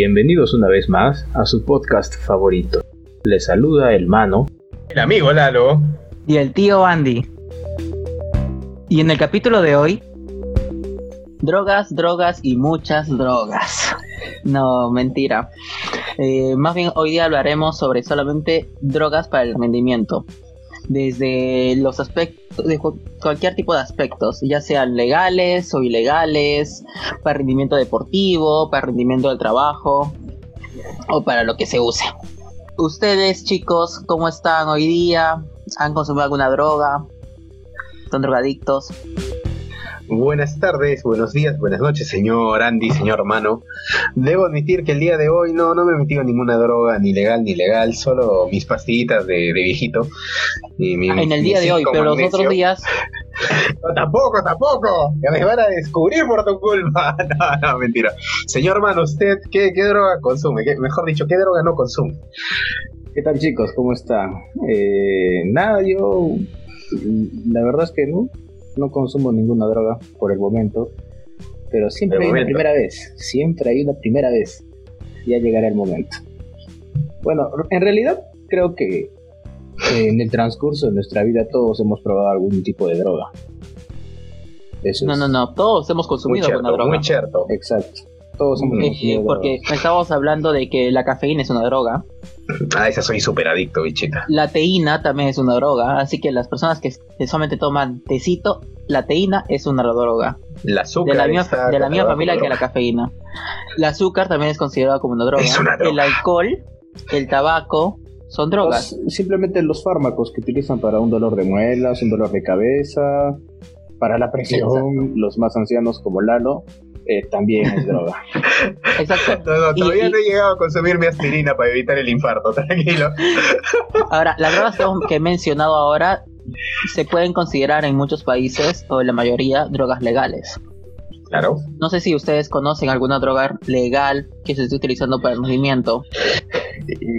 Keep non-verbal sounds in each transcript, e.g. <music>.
Bienvenidos una vez más a su podcast favorito. Les saluda el mano, el amigo Lalo y el tío Andy. Y en el capítulo de hoy, drogas, drogas y muchas drogas. <laughs> No, mentira. Eh, más bien hoy día hablaremos sobre solamente drogas para el rendimiento. Desde los aspectos, de cualquier tipo de aspectos, ya sean legales o ilegales, para rendimiento deportivo, para rendimiento del trabajo o para lo que se use. Ustedes chicos, ¿cómo están hoy día? ¿Han consumido alguna droga? ¿Son drogadictos? Buenas tardes, buenos días, buenas noches, señor Andy, señor hermano. Debo admitir que el día de hoy no, no me he metido ninguna droga, ni legal ni legal, solo mis pastillitas de, viejito. Y ah, en el día de hoy, pero los otros días. <laughs> No, tampoco, tampoco. Ya me van a descubrir por tu culpa. <laughs> No, no, mentira. Señor hermano, ¿usted qué, qué droga consume? mejor dicho, ¿qué droga no consume? ¿Qué tal chicos? ¿Cómo están? Eh, nada, yo la verdad es que no, no consumo ninguna droga por el momento, pero siempre hay una primera vez, siempre hay una primera vez, ya llegará el momento. Bueno, en realidad creo que en el transcurso de nuestra vida todos hemos probado algún tipo de droga. no, no, no, todos hemos consumido alguna droga. Muy cierto. Exacto. Todos Porque estábamos hablando de que la cafeína es una droga. Ah, esa soy súper adicto, bichita. La teína también es una droga, así que las personas que, solamente toman tecito, la teína es una droga. La azúcar. De la misma, de la misma familia que la cafeína. El azúcar también es considerado como una droga. El alcohol, el tabaco, son drogas. simplemente los fármacos que utilizan para un dolor de muelas, un dolor de cabeza, para la presión, los más ancianos como Lalo, eh, también es droga. <laughs> Exacto. todavía no he llegado a consumir mi aspirina para evitar el infarto, <laughs> tranquilo. Ahora, las drogas que he mencionado ahora se pueden considerar en muchos países, o en la mayoría, drogas legales. Claro. No sé si ustedes conocen alguna droga legal que se esté utilizando para el movimiento.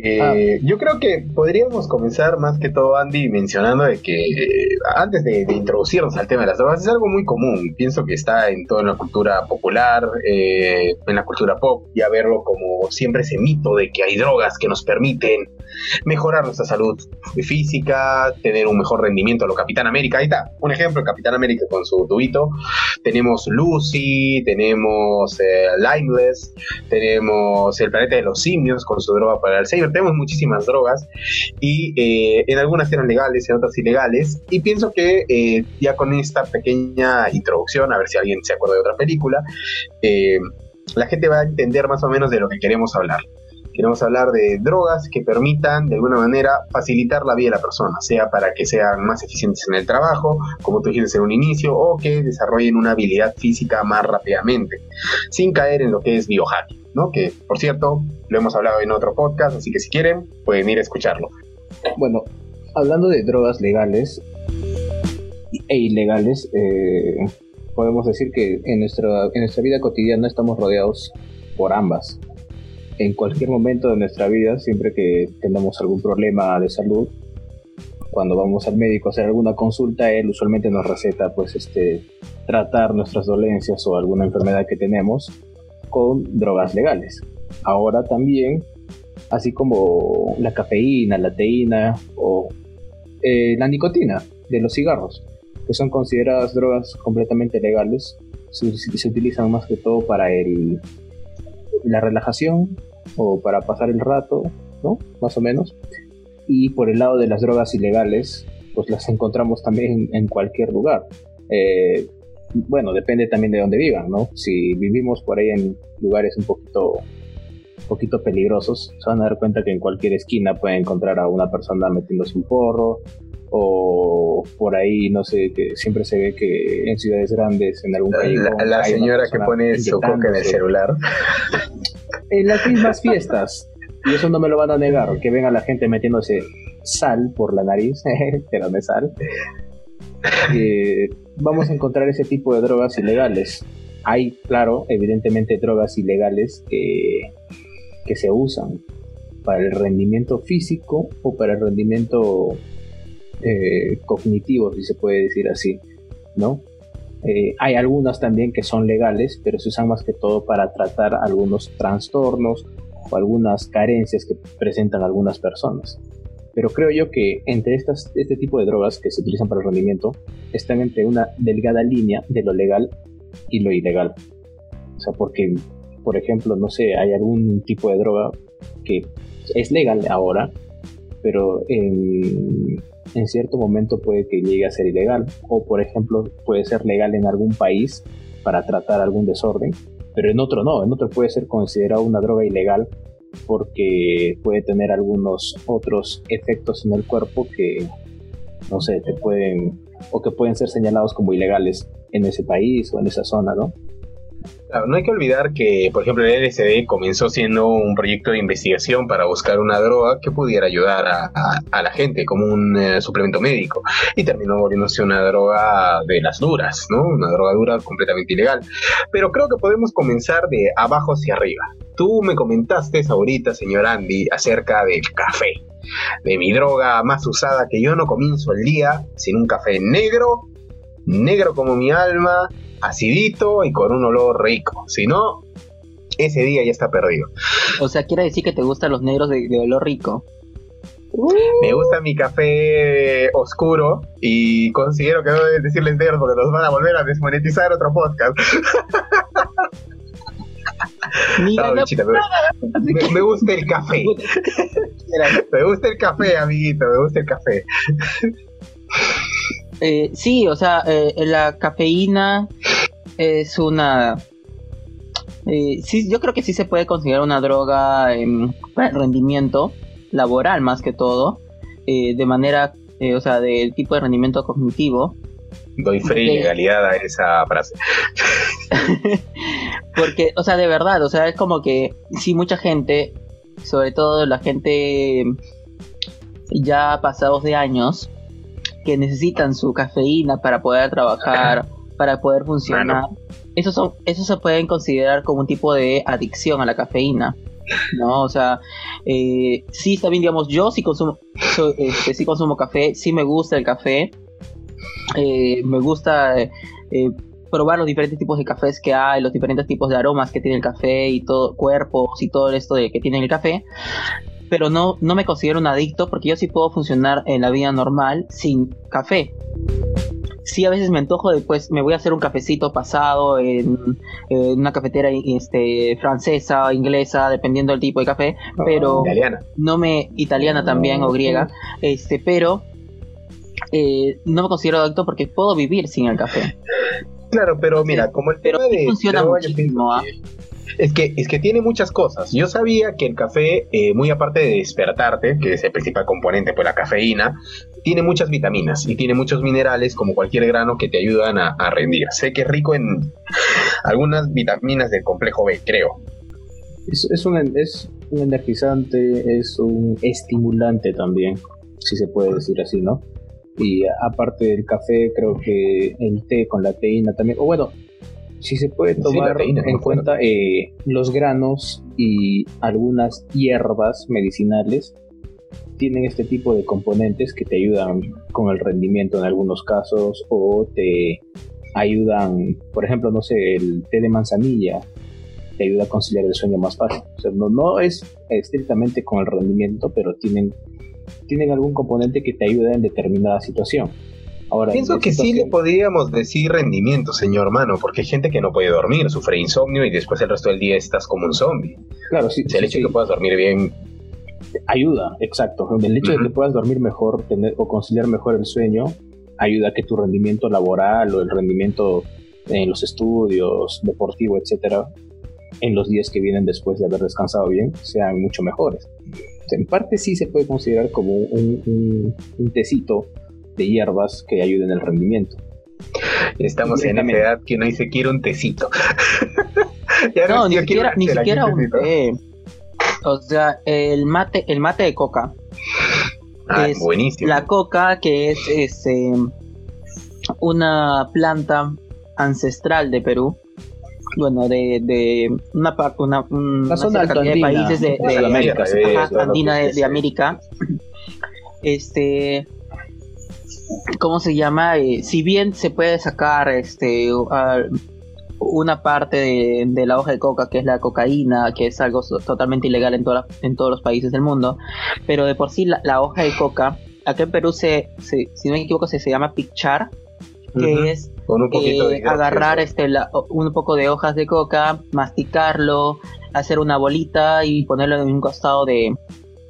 Eh, yo creo que podríamos comenzar más que todo, Andy, mencionando de que eh, antes de, introducirnos al tema de las drogas, es algo muy común. Pienso que está en toda la cultura popular, eh, en la cultura pop, y a verlo como siempre ese mito de que hay drogas que nos permiten mejorar nuestra salud física, tener un mejor rendimiento a lo Capitán América. Ahí está, un ejemplo, Capitán América con su tubito. Tenemos Lucy, tenemos Limeless, tenemos el planeta de los simios con su droga para Alzheimer. Tenemos muchísimas drogas y eh, en algunas eran legales, en otras ilegales. Y pienso que eh, ya con esta pequeña introducción, a ver si alguien se acuerda de otra película, eh, la gente va a entender más o menos de lo que queremos hablar. Queremos hablar de drogas que permitan de alguna manera facilitar la vida de la persona, sea para que sean más eficientes en el trabajo, como tú dijiste en un inicio, o que desarrollen una habilidad física más rápidamente, sin caer en lo que es biohacking. ¿no? Que, por cierto, lo hemos hablado en otro podcast, así que si quieren, pueden ir a escucharlo. Bueno, hablando de drogas legales e ilegales, eh, podemos decir que en nuestra, en nuestra vida cotidiana estamos rodeados por ambas. En cualquier momento de nuestra vida, siempre que tenemos algún problema de salud, cuando vamos al médico a hacer alguna consulta, él usualmente nos receta pues este tratar nuestras dolencias o alguna enfermedad que tenemos con drogas legales. Ahora también, así como la cafeína, la teína o eh, la nicotina de los cigarros, que son consideradas drogas completamente legales, se, utilizan más que todo para el, la relajación o para pasar el rato, ¿no? Más o menos. Y por el lado de las drogas ilegales, pues las encontramos también en cualquier lugar. Eh, bueno, depende también de dónde vivan, ¿no? Si vivimos por ahí en lugares un poquito, poquito peligrosos, se van a dar cuenta que en cualquier esquina pueden encontrar a una persona metiéndose un porro, o por ahí, no sé, que siempre se ve que en ciudades grandes, en algún país. La, señora que pone su coca en el celular. En las mismas fiestas, y eso no me lo van a negar, que venga la gente metiéndose sal por la nariz, <laughs> pero no sal. Eh, vamos a encontrar ese tipo de drogas ilegales. Hay, claro, evidentemente drogas ilegales que, que se usan para el rendimiento físico o para el rendimiento eh, cognitivo, si se puede decir así, ¿no? Eh, hay algunas también que son legales, pero se usan más que todo para tratar algunos trastornos o algunas carencias que presentan algunas personas. Pero creo yo que entre estas, este tipo de drogas que se utilizan para el rendimiento están entre una delgada línea de lo legal y lo ilegal. O sea, porque, por ejemplo, no sé, hay algún tipo de droga que es legal ahora, pero en, en cierto momento puede que llegue a ser ilegal. O, por ejemplo, puede ser legal en algún país para tratar algún desorden, pero en otro no. En otro puede ser considerado una droga ilegal porque puede tener algunos otros efectos en el cuerpo que, no sé, te pueden, o que pueden ser señalados como ilegales en ese país o en esa zona, ¿no? No hay que olvidar que, por ejemplo, el LSD comenzó siendo un proyecto de investigación para buscar una droga que pudiera ayudar a, la gente como un eh, suplemento médico y terminó volviéndose una droga de las duras, ¿no? Una droga dura completamente ilegal. Pero creo que podemos comenzar de abajo hacia arriba. Tú me comentaste ahorita, señor Andy, acerca del café, de mi droga más usada que yo no comienzo el día sin un café negro, negro como mi alma, acidito y con un olor rico. Si no, ese día ya está perdido. O sea, quiere decir que te gustan los negros de, olor rico. Me gusta mi café oscuro y considero que no deben decirles negros porque nos van a volver a desmonetizar otro podcast. <laughs> me, gusta el café. <laughs> me gusta el café, amiguito, me gusta el café. Eh, sí, o sea, eh, la cafeína es una... Eh, sí, yo creo que sí se puede considerar una droga en rendimiento laboral más que todo, de manera, o sea, del tipo de rendimiento cognitivo. Doy fe y legalidad a esa frase. <laughs> Porque, o sea, de verdad, o sea, es como que si mucha gente, sobre todo la gente ya pasados de años, que necesitan su cafeína para poder trabajar, <laughs> para poder funcionar. Esos, son, esos se pueden considerar como un tipo de adicción a la cafeína. ¿no? O sea, eh, sí, también, digamos, yo sí consumo, este, sí consumo café, sí me gusta el café, eh, me gusta eh, probar los diferentes tipos de cafés que hay, los diferentes tipos de aromas que tiene el café y todo, cuerpos y todo esto de que tiene el café, pero no, no me considero un adicto porque yo sí puedo funcionar en la vida normal sin café. Sí, a veces me antojo después, me voy a hacer un cafecito pasado en, una cafetera este, francesa o inglesa, dependiendo del tipo de café, oh, pero italiana. no me italiana también o griega, este, pero eh, no me considero adicto porque puedo vivir sin el café. Claro, pero mira, como el pero de funciona muchísimo. ¿ah? Es que, es que tiene muchas cosas. Yo sabía que el café, eh, muy aparte de despertarte, que es el principal componente, pues la cafeína, tiene muchas vitaminas y tiene muchos minerales, como cualquier grano, que te ayudan a, rendir. Sé que es rico en algunas vitaminas del complejo B, creo. Es, un, es un energizante, es un estimulante también, si se puede decir así, ¿no? Y aparte del café, creo que el té con la teína también, o bueno, si se puede tomar en cuenta eh, los granos y algunas hierbas medicinales tienen este tipo de componentes que te ayudan con el rendimiento en algunos casos o te ayudan, por ejemplo, no sé, el té de manzanilla te ayuda a conciliar el sueño más fácil. O sea, no, no es estrictamente con el rendimiento, pero tienen, tienen algún componente que te ayuda en determinada situación. Pienso que sí le podríamos decir rendimiento, señor mano, porque hay gente que no puede dormir, sufre insomnio y después el resto del día estás como un zombie. Claro, sí. el hecho de que puedas dormir bien. Ayuda, exacto. El hecho de que puedas dormir mejor tener, o conciliar mejor el sueño ayuda a que tu rendimiento laboral o el rendimiento en los estudios, deportivo, etcétera, en los días que vienen después de haber descansado bien, sean mucho mejores. en parte sí se puede considerar como un, un, un tecito de hierbas que ayuden el rendimiento. Estamos en esa edad que no dice quiero un tecito. <laughs> no, ni siquiera, ni siquiera un té. O sea, el mate, el mate de coca. Ah, es buenísimo. La coca, que es este, una planta ancestral de Perú. Bueno, de, de una, una, una zona de países de, de, América, andina de, de América. Este ¿cómo se llama? Eh, si bien se puede sacar este una parte de, la hoja de coca, que es la cocaína, que es algo totalmente ilegal en, en todos los países del mundo, pero de por sí la, hoja de coca, acá en Perú, se, si no me equivoco, se, se llama pichar, que es eh, agarrar este, un poco de hojas de coca, masticarlo, hacer una bolita y ponerlo en un costado de,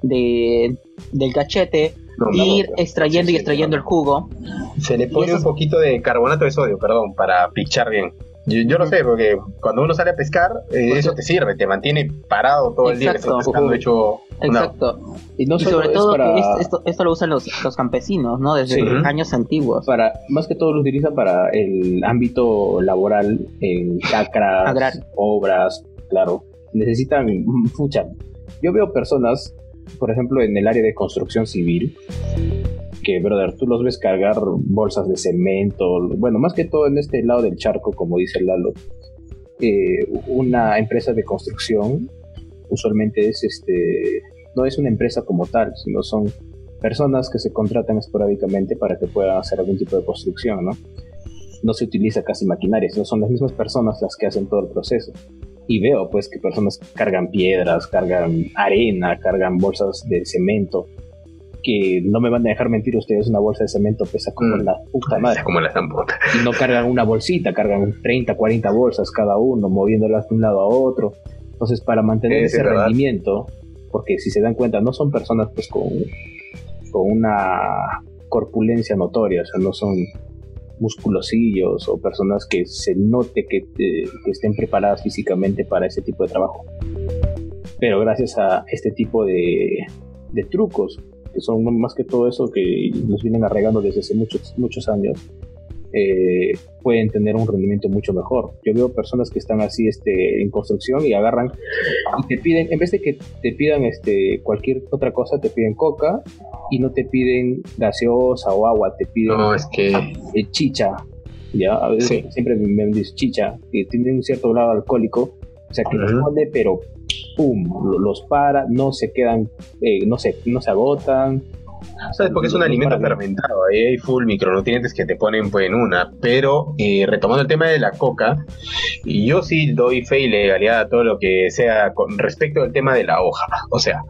del cachete, ir extrayendo y extrayendo el jugo. Se le pone un poquito de carbonato de sodio, perdón, para pichar bien. Yo, lo sé, porque cuando uno sale a pescar, eh, eso te sirve, te mantiene parado todo el día que estás pescando hecho. Exacto. Y, no sobre todo esto, esto, lo usan los, los campesinos, ¿no? Desde años antiguos. Para, más que todo lo utilizan para el ámbito laboral, en chacras, obras, claro. Necesitan, mucha. Yo veo personas, por ejemplo, en el área de construcción civil, que, brother, tú los ves cargar bolsas de cemento, bueno, más que todo en este lado del charco, como dice Lalo, eh, una empresa de construcción usualmente es este, no es una empresa como tal, sino son personas que se contratan esporádicamente para que puedan hacer algún tipo de construcción, ¿no? No se utiliza casi maquinaria, sino son las mismas personas las que hacen todo el proceso. Y veo pues que personas cargan piedras, cargan arena, cargan bolsas de cemento, que no me van a dejar mentir ustedes, una bolsa de cemento pesa como mm. la puta madre. Como la zampota. Y no cargan una bolsita, cargan 30, 40 bolsas cada uno, moviéndolas de un lado a otro. Entonces, para mantener ese rendimiento, porque si se dan cuenta, no son personas pues con, con una corpulencia notoria, o sea, no son musculosillos o personas que se note que, que estén preparadas físicamente para ese tipo de trabajo. Pero gracias a este tipo de, de trucos, que son más que todo eso que nos vienen arreglando desde hace muchos, muchos años, eh, pueden tener un rendimiento mucho mejor. Yo veo personas que están así este, en construcción y agarran y te piden, en vez de que te pidan este, cualquier otra cosa, te piden coca y no te piden gaseosa o agua, te piden es que... Eh, chicha. Ya, a veces siempre me dicen chicha, que tiene un cierto grado alcohólico, o sea que responde, pero pum, los para, no se quedan, eh, no, se, no se agotan. ¿Sabes? Porque es un alimento fermentado, ahí hay full micronutrientes que te ponen pues, en una. Pero eh, retomando el tema de la coca, yo sí doy fe y legalidad a todo lo que sea con respecto al tema de la hoja. O sea,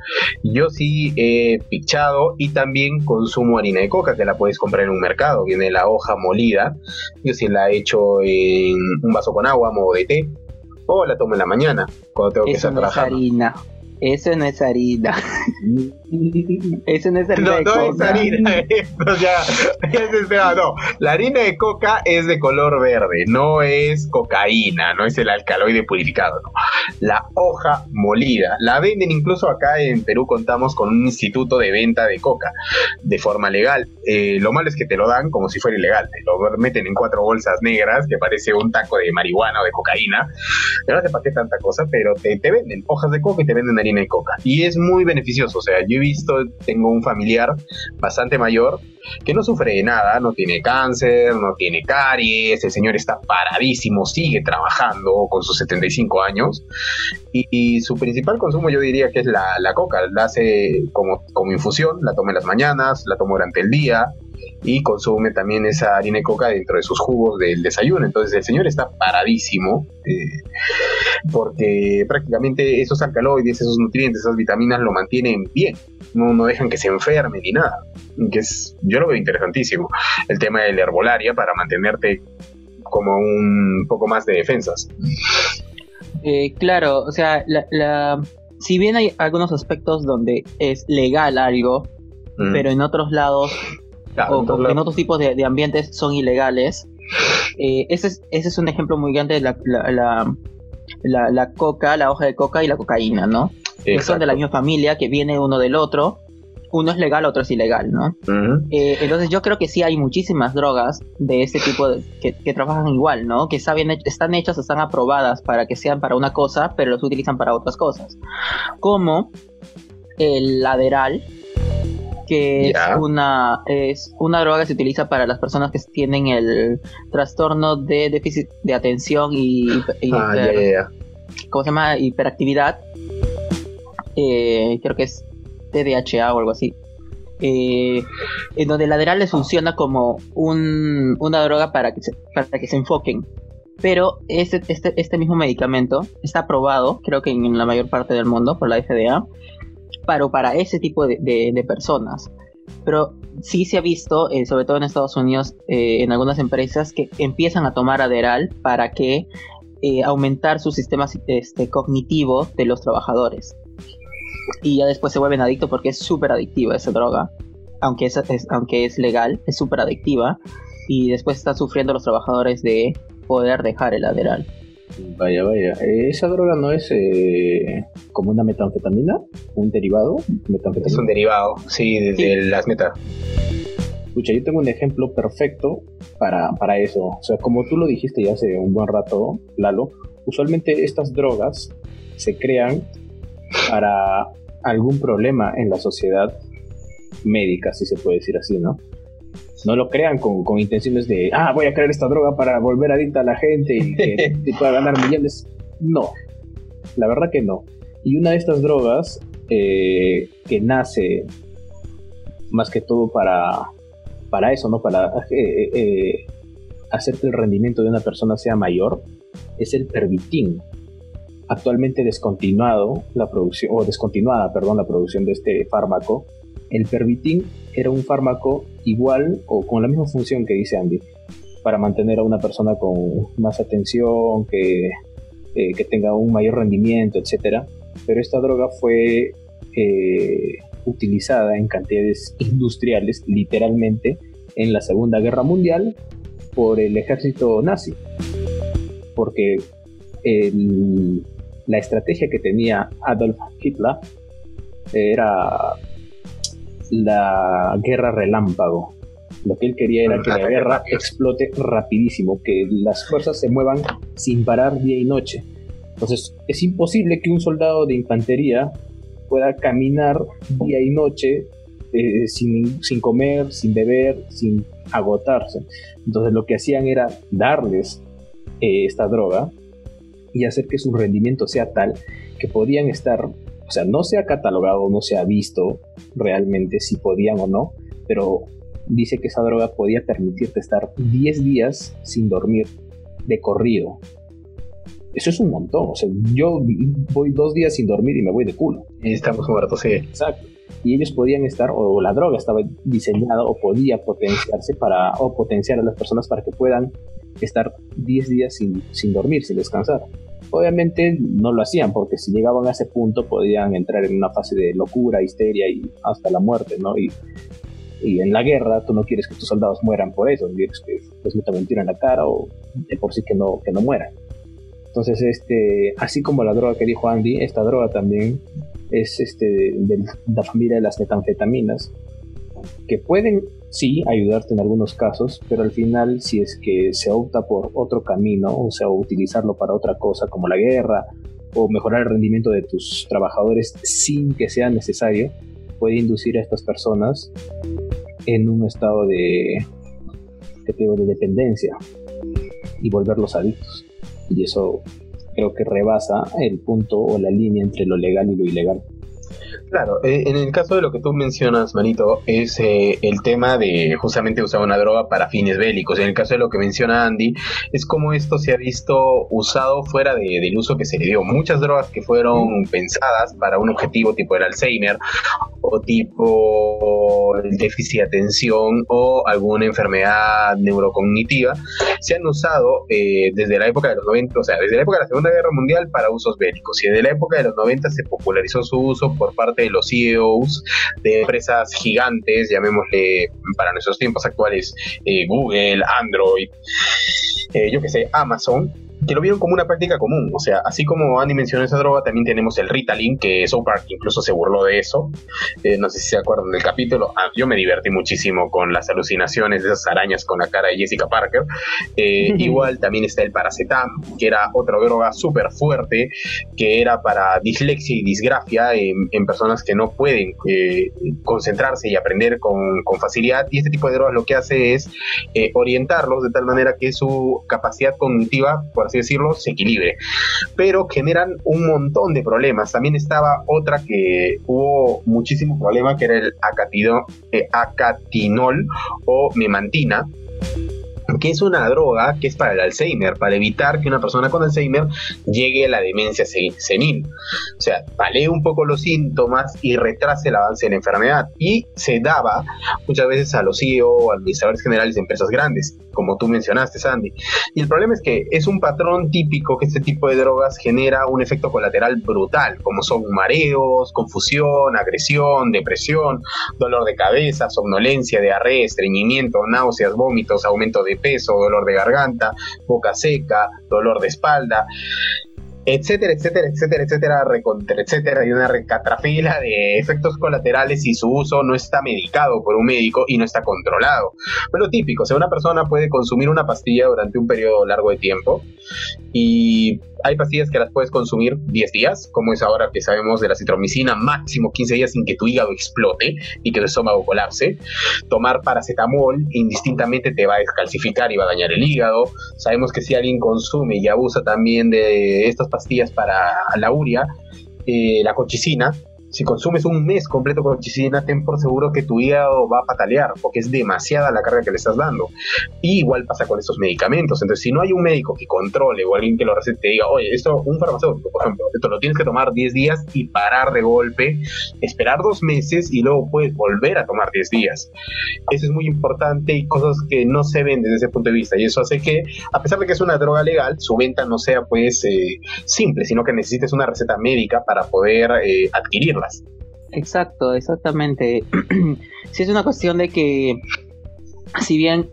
yo sí he pichado y también consumo harina de coca, que la puedes comprar en un mercado. Viene la hoja molida. Yo sí la he hecho en un vaso con agua, modo de té o la tomo en la mañana, cuando tengo que estar no harina. Eso no es harina. <laughs> Eso no es harina. No, no es harina. no. La harina de coca es de color verde, no es cocaína, no es el alcaloide purificado. La hoja molida. La venden incluso acá en Perú, contamos con un instituto de venta de coca de forma legal. Eh, lo malo es que te lo dan como si fuera ilegal. Te lo meten en cuatro bolsas negras que parece un taco de marihuana o de cocaína. no sé para qué tanta cosa, pero te, te venden hojas de coca y te venden harina de coca. Y es muy beneficioso. O sea, yo he visto, tengo un familiar bastante mayor que no sufre de nada, no tiene cáncer, no tiene caries, el señor está paradísimo, sigue trabajando con sus 75 años. Y, su principal consumo yo diría que es la, la coca. La hace como, como infusión, la toma en las mañanas, la toma durante el día y consume también esa harina de coca dentro de sus jugos del desayuno. Entonces el señor está paradísimo eh, porque prácticamente esos alcaloides, esos nutrientes, esas vitaminas lo mantienen bien, no, no dejan que se enferme ni nada. Que es, yo lo veo interesantísimo. El tema de la herbolaria para mantenerte como un poco más de defensas. Eh, claro, o sea, la, si bien hay algunos aspectos donde es legal algo, pero en otros lados o en otros tipos de, ambientes son ilegales. Eh, ese, es, ese es un ejemplo muy grande de la, la, la, coca, la hoja de coca y la cocaína, ¿no? Que son de la misma familia, que viene uno del otro. Uno es legal, otro es ilegal, ¿no? Eh, entonces yo creo que sí hay muchísimas drogas de este tipo que, trabajan igual, ¿no? Que están, están hechas, están aprobadas para que sean para una cosa, pero los utilizan para otras cosas. Como el lateral, que es una es una droga que se utiliza para las personas que tienen el trastorno de déficit de atención y, ah, ¿cómo se llama? hiperactividad eh, creo que es TDHA o algo así eh, en donde el Adderall les funciona como un, una droga para que, se, para que se enfoquen. Pero este, este, este mismo medicamento está aprobado, creo que en la mayor parte del mundo, por la FDA, para, para ese tipo de, de, personas. Pero sí se ha visto, eh, sobre todo en Estados Unidos, eh, en algunas empresas que empiezan a tomar Adderall para que eh, aumentar su sistema este, cognitivo de los trabajadores y ya después se vuelven adictos porque es súper adictiva esa droga. Aunque es, aunque es legal, es súper adictiva. Y después están sufriendo los trabajadores de poder dejar el lateral. Vaya, vaya. ¿Esa droga no es como una metanfetamina? ¿Un derivado? Es un derivado, sí, de, las meta. Escucha, yo tengo un ejemplo perfecto para, para eso. O sea, como tú lo dijiste ya hace un buen rato, Lalo, usualmente estas drogas se crean para algún problema en la sociedad médica, si se puede decir así, ¿no? No lo crean con, intenciones de, ah, voy a crear esta droga para volver adicta a la gente y que, <laughs> pueda ganar millones. No, la verdad que no. Y una de estas drogas eh, que nace más que todo para, para eso, ¿no? Para eh, eh, hacer que el rendimiento de una persona sea mayor, es el pervitin actualmente descontinuado la producción, o descontinuada, perdón, la producción de este fármaco. El Pervitin era un fármaco igual o con la misma función que dice Andy, para mantener a una persona con más atención, que, que tenga un mayor rendimiento, etc. Pero esta droga fue eh, utilizada en cantidades industriales, literalmente, en la Segunda Guerra Mundial por el ejército nazi. Porque el, la estrategia que tenía Adolf Hitler era la guerra relámpago. Lo que él quería era que la guerra explote rapidísimo, que las fuerzas se muevan sin parar día y noche. Entonces es imposible que un soldado de infantería pueda caminar día y noche eh, sin, comer, sin beber, sin agotarse. Entonces lo que hacían era darles eh, esta droga y hacer que su rendimiento sea tal que podían estar, o sea, no se ha catalogado, no se ha visto realmente si podían o no, pero dice que esa droga podía permitirte estar 10 días sin dormir de corrido. Eso es un montón, o sea, yo voy dos días sin dormir y me voy de culo. Y estamos muertos, sí. Exacto. Y ellos podían estar, o la droga estaba diseñada o podía potenciarse para, o potenciar a las personas para que puedan estar 10 días sin, sin dormir, sin descansar. Obviamente no lo hacían porque si llegaban a ese punto podían entrar en una fase de locura, histeria y hasta la muerte, ¿no? Y, y en la guerra tú no quieres que tus soldados mueran por eso, quieres que les metan mentira en la cara o de por sí que no, que no mueran. Entonces, este, así como la droga que dijo Andy, esta droga también es este, de la familia de las metanfetaminas, que pueden sí ayudarte en algunos casos, pero al final si es que se opta por otro camino, o sea, utilizarlo para otra cosa como la guerra o mejorar el rendimiento de tus trabajadores sin que sea necesario, puede inducir a estas personas en un estado de, de dependencia y volverlos adictos. Y eso creo que rebasa el punto o la línea entre lo legal y lo ilegal. Claro, eh, en el caso de lo que tú mencionas, Manito, es eh, el tema de justamente usar una droga para fines bélicos. En el caso de lo que menciona Andy, es como esto se ha visto usado fuera del uso que se le dio. Muchas drogas que fueron pensadas para un objetivo tipo el Alzheimer tipo el déficit de atención o alguna enfermedad neurocognitiva, se han usado eh, desde la época de los 90, o sea, desde la época de la Segunda Guerra Mundial para usos bélicos. Y desde la época de los 90 se popularizó su uso por parte de los CEOs de empresas gigantes, llamémosle para nuestros tiempos actuales, eh, Google, Android, eh, yo que sé, Amazon, que lo vieron como una práctica común. O sea, así como Andy mencionó esa droga, también tenemos el Ritalin, que South Park incluso se burló de eso. Eh, no sé si se acuerdan del capítulo. Ah, yo me divertí muchísimo con las alucinaciones de esas arañas con la cara de Jessica Parker. Eh, <laughs> igual también está el Paracetam, que era otra droga súper fuerte, que era para dislexia y disgrafia en, personas que no pueden eh, concentrarse y aprender con, con, facilidad. Y este tipo de drogas lo que hace es orientarlos de tal manera que su capacidad cognitiva, por así decirlo, se equilibre. Pero generan un montón de problemas. También estaba otra que hubo muchísimo problema, que era el eh, acatinol o memantina que es una droga que es para el Alzheimer, para evitar que una persona con Alzheimer llegue a la demencia senil. O sea, palea un poco los síntomas y retrase el avance de la enfermedad. Y se daba muchas veces a los CEO administradores generales de empresas grandes, como tú mencionaste, Sandy. Y el problema es que es un patrón típico que este tipo de drogas genera un efecto colateral brutal, como son mareos, confusión, agresión, depresión, dolor de cabeza, somnolencia, diarrea, estreñimiento, náuseas, vómitos, aumento de peso, dolor de garganta, boca seca, dolor de espalda, etcétera, etcétera, etcétera, etcétera, recontra, etcétera, y una recatrafila de efectos colaterales si su uso no está medicado por un médico y no está controlado. Pero típico, o sea, una persona puede consumir una pastilla durante un periodo largo de tiempo y hay pastillas que las puedes consumir 10 días, como es ahora que sabemos de la citromicina, máximo 15 días sin que tu hígado explote y que tu estómago colapse. Tomar paracetamol indistintamente te va a descalcificar y va a dañar el hígado. Sabemos que si alguien consume y abusa también de estas pastillas para la uria, eh, la cochicina, si consumes un mes completo con chisina, ten por seguro que tu hígado va a patalear, porque es demasiada la carga que le estás dando. Y igual pasa con estos medicamentos. Entonces, si no hay un médico que controle o alguien que lo recete te diga, oye, esto, un farmacéutico, por ejemplo, esto lo tienes que tomar 10 días y parar de golpe, esperar dos meses y luego puedes volver a tomar 10 días. Eso es muy importante y cosas que no se ven desde ese punto de vista. Y eso hace que, a pesar de que es una droga legal, su venta no sea pues eh, simple, sino que necesites una receta médica para poder eh, adquirirla. Exacto, exactamente. <clears throat> Si es una cuestión de que, si bien,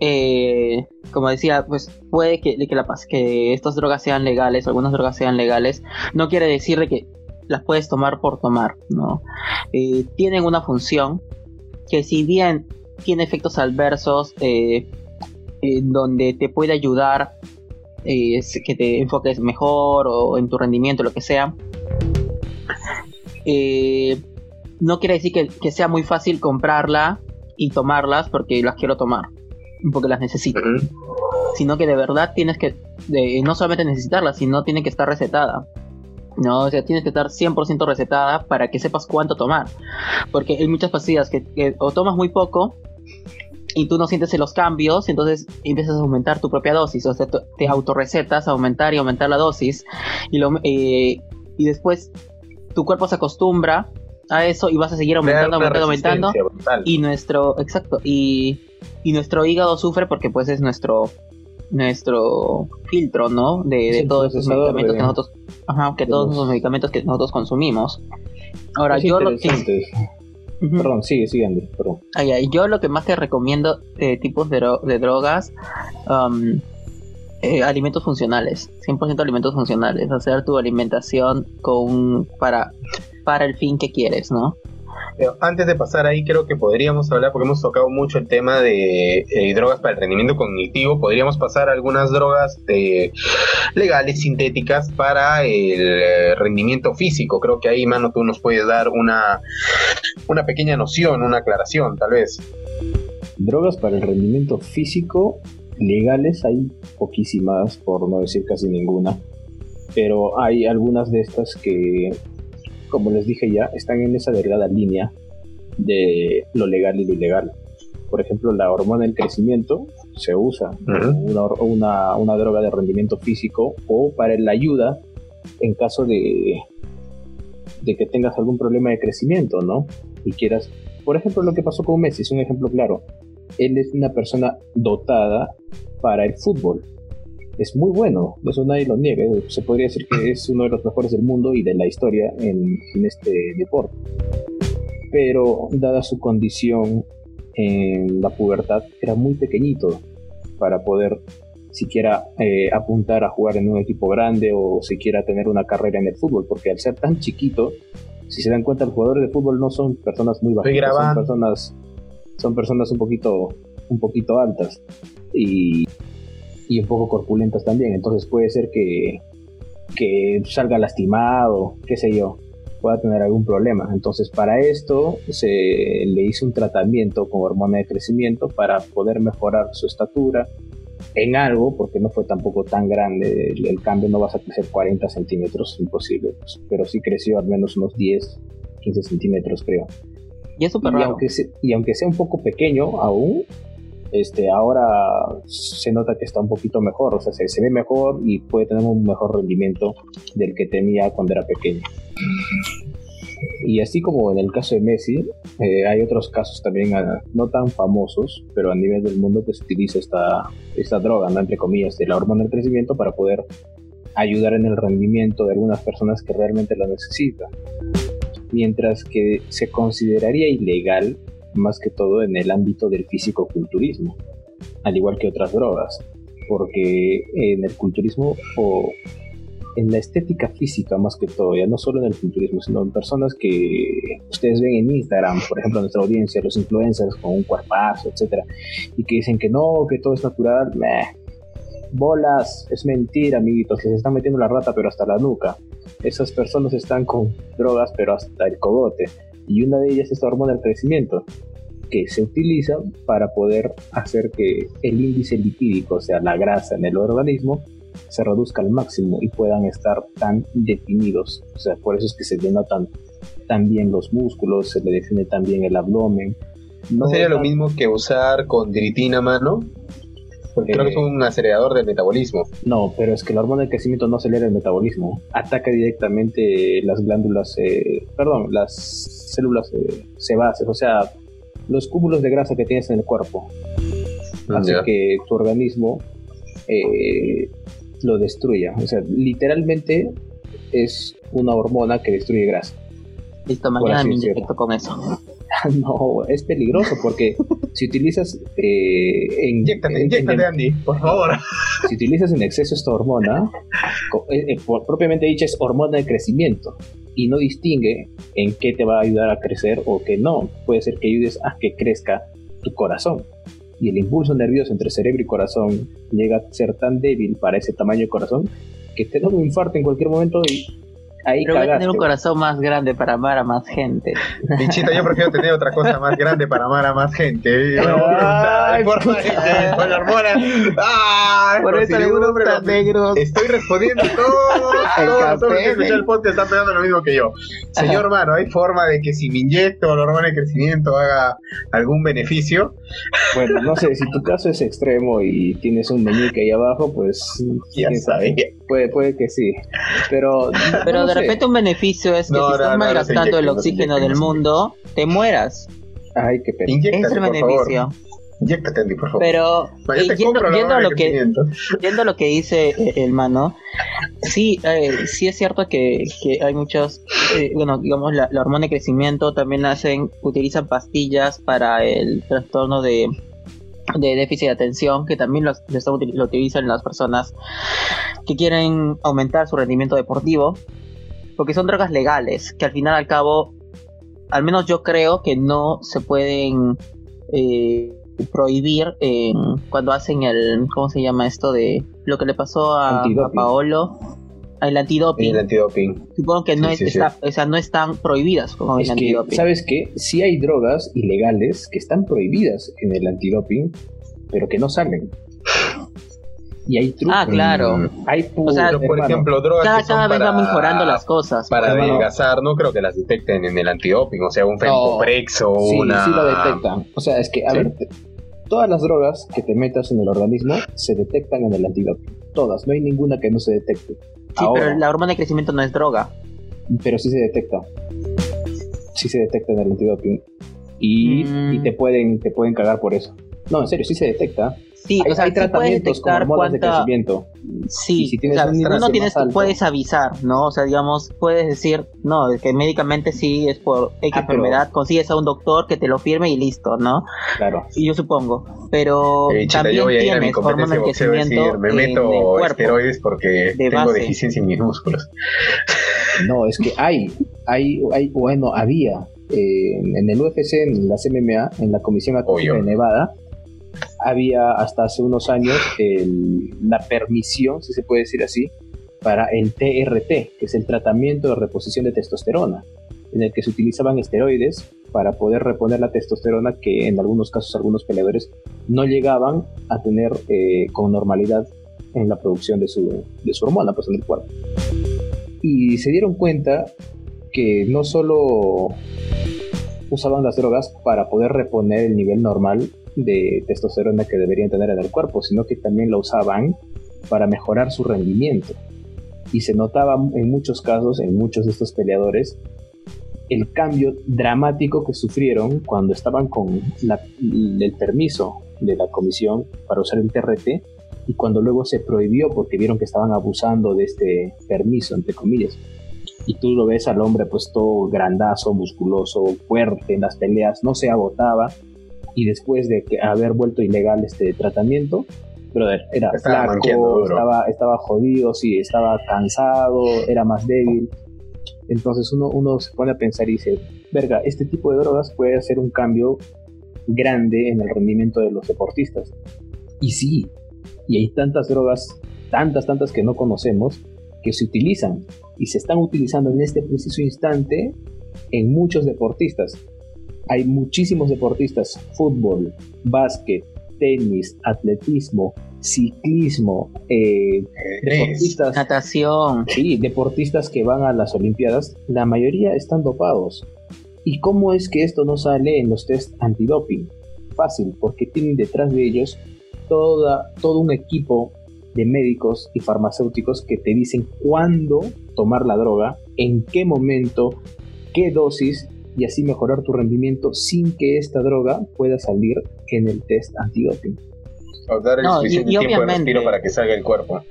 eh, como decía, pues puede que, que, la, que estas drogas sean legales, algunas drogas sean legales, no quiere decir de que las puedes tomar por tomar, ¿no? Eh, tienen una función que si bien tiene efectos adversos, eh, donde te puede ayudar que te enfoques mejor o en tu rendimiento, lo que sea, eh, no quiere decir que, sea muy fácil comprarla y tomarlas porque las quiero tomar, porque las necesito. Sino que de verdad tienes que, no solamente necesitarlas, sino tiene que estar recetada. No, o sea, tienes que estar 100% recetada para que sepas cuánto tomar. Porque hay muchas pastillas que, o tomas muy poco y tú no sientes los cambios, entonces empiezas a aumentar tu propia dosis, o sea, te autorrecetas a aumentar y aumentar la dosis y, lo, eh, y después tu cuerpo se acostumbra a eso y vas a seguir aumentando, aumentando, aumentando. Y nuestro, exacto, y, y, nuestro hígado sufre porque pues es nuestro nuestro filtro, ¿no? De, todos esos medicamentos que nosotros, ajá, que todos esos medicamentos que nosotros consumimos. Ahora, yo lo que... Perdón, sigue, sigue Andy, perdón. yo lo que más te recomiendo de tipos de, de drogas um, eh, alimentos funcionales, 100% alimentos funcionales, hacer tu alimentación con para, para el fin que quieres, ¿no? antes de pasar ahí, creo que podríamos hablar, porque hemos tocado mucho el tema de eh, drogas para el rendimiento cognitivo, podríamos pasar a algunas drogas eh, legales, sintéticas, para el rendimiento físico. Creo que ahí, mano, tú nos puedes dar una, una pequeña noción, una aclaración, tal vez. Drogas para el rendimiento físico legales hay poquísimas, por no decir casi ninguna, pero hay algunas de estas que, como les dije ya, están en esa delgada línea de lo legal y lo ilegal. Por ejemplo, la hormona del crecimiento se usa una, una, droga de rendimiento físico o para la ayuda en caso de, de que tengas algún problema de crecimiento, ¿no? Y quieras, por ejemplo, lo que pasó con Messi es un ejemplo claro él es una persona dotada para el fútbol. Es muy bueno, eso nadie lo niega. Se podría decir que es uno de los mejores del mundo y de la historia en, este deporte. Pero dada su condición en la pubertad, era muy pequeñito para poder siquiera eh, apuntar a jugar en un equipo grande o siquiera tener una carrera en el fútbol, porque al ser tan chiquito, si se dan cuenta, los jugadores de fútbol no son personas muy bajas, son personas son personas un poquito, un poquito altas y, y un poco corpulentas también. Entonces puede ser que, que salga lastimado, qué sé yo, pueda tener algún problema. Entonces para esto se le hizo un tratamiento con hormona de crecimiento para poder mejorar su estatura en algo, porque no fue tampoco tan grande el, cambio, no vas a crecer 40 centímetros, imposible, pues, pero sí creció al menos unos 10, 15 centímetros, creo. Y es súper Aunque y aunque sea un poco pequeño aún, este, ahora se nota que está un poquito mejor, o sea, se, se, ve mejor y puede tener un mejor rendimiento del que tenía cuando era pequeño. Y así como en el caso de Messi, eh, hay otros casos también ah, no tan famosos, pero a nivel del mundo que se utiliza esta, esta droga, ¿no? entre comillas, de la hormona del crecimiento para poder ayudar en el rendimiento de algunas personas que realmente la necesitan. Mientras que se consideraría ilegal más que todo en el ámbito del físico-culturismo, al igual que otras drogas, porque en el culturismo o en la estética física más que todo, ya no solo en el culturismo, sino en personas que ustedes ven en Instagram, por ejemplo, nuestra audiencia, los influencers con un cuerpazo, etcétera, y que dicen que no, que todo es natural, bolas, es mentira, amiguitos, se están metiendo la rata, pero hasta la nuca. Esas personas están con drogas, pero hasta el cogote, y una de ellas es la hormona del crecimiento, que se utiliza para poder hacer que el índice lipídico, o sea, la grasa en el organismo, se reduzca al máximo y puedan estar tan definidos. O sea, por eso es que se denotan tan bien los músculos, se le define tan bien el abdomen. ¿No, sería lo mismo que usar condritina a mano? Porque creo que es un acelerador del metabolismo. No, pero es que la hormona del crecimiento no acelera el metabolismo. Ataca directamente las glándulas, eh, perdón, las células eh, sebáceas, o sea, los cúmulos de grasa que tienes en el cuerpo. Hace que tu organismo eh, lo destruya. O sea, literalmente es una hormona que destruye grasa. Listo, mañana me inyecto con eso. <laughs> no, es peligroso porque si utilizas. Eh, en, Andy, por favor. <laughs> Si utilizas en exceso esta hormona, eh, eh, propiamente dicha es hormona de crecimiento y no distingue en qué te va a ayudar a crecer o qué no. Puede ser que ayudes a que crezca tu corazón y el impulso nervioso entre cerebro y corazón llega a ser tan débil para ese tamaño de corazón que te da un infarto en cualquier momento y ahí Pero voy a tener un corazón más grande para amar a más gente. Pinchita, yo prefiero tener otra cosa más grande para amar a más gente. Ay, por por eso le gusta negros. Estoy respondiendo <laughs> todo. todos los que escuchan el podcast están pensando lo mismo que yo. Señor mano, ¿hay forma de que si me inyecto la hormona de crecimiento haga algún beneficio? Bueno, no sé, si tu caso es extremo y tienes un meñique ahí abajo, pues ya sabes. Puede, puede que sí. Pero, pero de repente un beneficio es que si estás malgastando el oxígeno del mundo, te mueras. Ay, qué pena. Es el beneficio. Inyectate, Andy, por favor. Pero yendo, a lo que, yendo lo que dice eh, el mano, sí, eh, sí es cierto que, hay muchos, eh, bueno, digamos, la, hormona de crecimiento también hacen, utilizan pastillas para el trastorno de, déficit de atención, que también lo, lo utilizan las personas que quieren aumentar su rendimiento deportivo porque son drogas legales, que al final al cabo, al menos yo creo que no se pueden eh, prohibir cuando hacen el, ¿cómo se llama esto? De lo que le pasó a, Paolo. El antidoping. El antidoping. Supongo que no, O sea, no están prohibidas como el antidoping. ¿Sabes qué? Sí hay drogas ilegales que están prohibidas en el antidoping, pero que no salen y hay trucos. Ah, claro. Hay o sea, por ejemplo, drogas cada, vez van mejorando las cosas. Para adelgazar, no creo que las detecten en el antidoping, o sea, un Fempoprex o sí, una... Sí, lo detectan. O sea, es que, a ver, todas las drogas que te metas en el organismo se detectan en el antidoping. Todas, no hay ninguna que no se detecte. Sí, pero la hormona de crecimiento no es droga. Pero sí se detecta. Sí se detecta en el antidoping. Y, y mm. te pueden te pueden cagar por eso. No, en serio, sí se detecta. Sí, o sea, hay tratamientos con hormonas de crecimiento. Sí, si tienes no tienes, puedes avisar, ¿no? O sea, digamos, puedes decir, no, que médicamente sí es por X ah, enfermedad, consigues a un doctor que te lo firme y listo, ¿no? Claro. Y yo supongo, pero también tienes hormonas de crecimiento me meto esteroides porque tengo deficiencia en mis músculos. <laughs> No, es que hay, hay, hay bueno, había eh, en el UFC, en la MMA, en la Comisión de Nevada, había hasta hace unos años la permisión, si se puede decir así, para el TRT, que es el tratamiento de reposición de testosterona, en el que se utilizaban esteroides para poder reponer la testosterona que en algunos casos algunos peleadores no llegaban a tener eh, con normalidad en la producción de su, de su hormona pues, en el cuerpo. Y se dieron cuenta que no solo usaban las drogas para poder reponer el nivel normal de testosterona que deberían tener en el cuerpo, sino que también lo usaban para mejorar su rendimiento. Y se notaba en muchos casos, en muchos de estos peleadores, el cambio dramático que sufrieron cuando estaban con el permiso de la comisión para usar el TRT y cuando luego se prohibió porque vieron que estaban abusando de este permiso, entre comillas. Y tú lo ves al hombre pues todo grandazo, musculoso, fuerte en las peleas, no se agotaba y después de que haber vuelto ilegal este tratamiento, brother, era estaba flaco, estaba, estaba jodido, sí, estaba cansado, era más débil. Entonces uno, uno se pone a pensar y dice, verga, este tipo de drogas puede hacer un cambio grande en el rendimiento de los deportistas. Y sí, y hay tantas drogas, tantas, tantas que no conocemos, que se utilizan y se están utilizando en este preciso instante en muchos deportistas. Hay muchísimos deportistas, fútbol, básquet, tenis, atletismo, ciclismo, eh, deportistas, natación. Sí, deportistas que van a las Olimpiadas, la mayoría están dopados. ¿Y cómo es que esto no sale en los test antidoping? Fácil, porque tienen detrás de ellos toda, todo un equipo de médicos y farmacéuticos que te dicen cuándo tomar la droga, en qué momento, qué dosis y así mejorar tu rendimiento sin que esta droga pueda salir en el test antidoping. O dar el suficiente tiempo de respiro para que salga el cuerpo.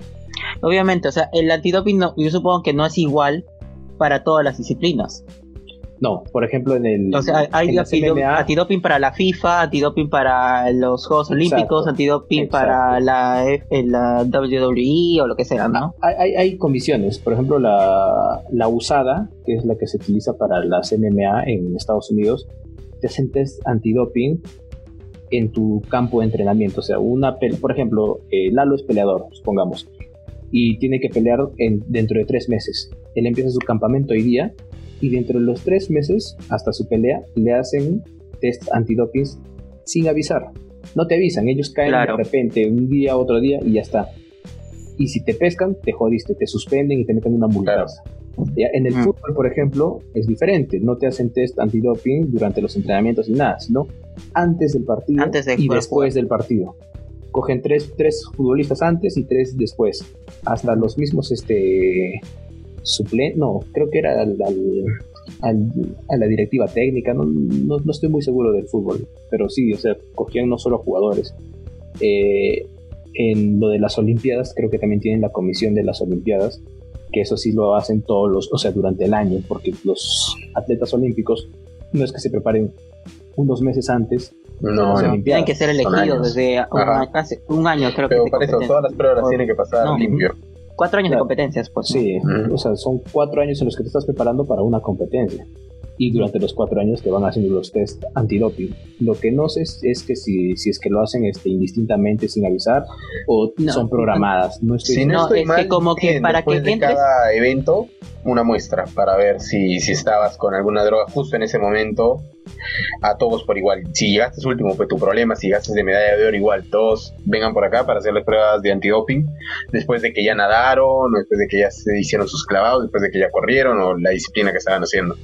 Obviamente, o sea, el antidoping no, yo supongo que no es igual para todas las disciplinas. No, por ejemplo en el. O sea, hay antidoping para la FIFA, antidoping para los Juegos Olímpicos, antidoping para la, la WWE o lo que sea, ¿no? Hay, hay, comisiones, por ejemplo la, la USADA, que es la que se utiliza para las MMA en Estados Unidos, te hacen test antidoping en tu campo de entrenamiento. O sea, una por ejemplo, eh, Lalo es peleador, supongamos, y tiene que pelear en, dentro de tres meses. Él empieza su campamento hoy día y dentro de los tres meses, hasta su pelea, le hacen test antidoping sin avisar. No te avisan, ellos caen de repente un día, otro día y ya está. Y si te pescan, te jodiste, te suspenden y te meten una multa. En el mm. fútbol, por ejemplo, es diferente. No te hacen test antidoping durante los entrenamientos ni nada, sino antes del partido y después del partido. Cogen tres, tres futbolistas antes y tres después. Hasta los mismos este, suplente, no, creo que era al, a la directiva técnica, no, no, estoy muy seguro del fútbol, pero sí, o sea, cogían no solo jugadores. Eh, en lo de las Olimpiadas, creo que también tienen la comisión de las Olimpiadas, que eso sí lo hacen todos los, o sea, durante el año, porque los atletas olímpicos no es que se preparen unos meses antes. No, tienen que ser elegidos desde un, año, creo Pero que. Pero eso, todas las pruebas tienen que pasar limpio. Cuatro años de competencias, pues. Sí, o sea, son cuatro años en los que te estás preparando para una competencia. Y durante los cuatro años te van haciendo los test antidoping. Lo que no sé es, que si, si, es que lo hacen este, indistintamente sin avisar o son programadas. No estoy si no, estoy mal, como que para que de cada evento una muestra para ver si, si estabas con alguna droga justo en ese momento a todos por igual. Si llegaste último fue tu problema, si llegaste de medalla de oro igual, todos vengan por acá para hacer las pruebas de antidoping después de que ya nadaron, o después de que ya se hicieron sus clavados, después de que ya corrieron o la disciplina que estaban haciendo.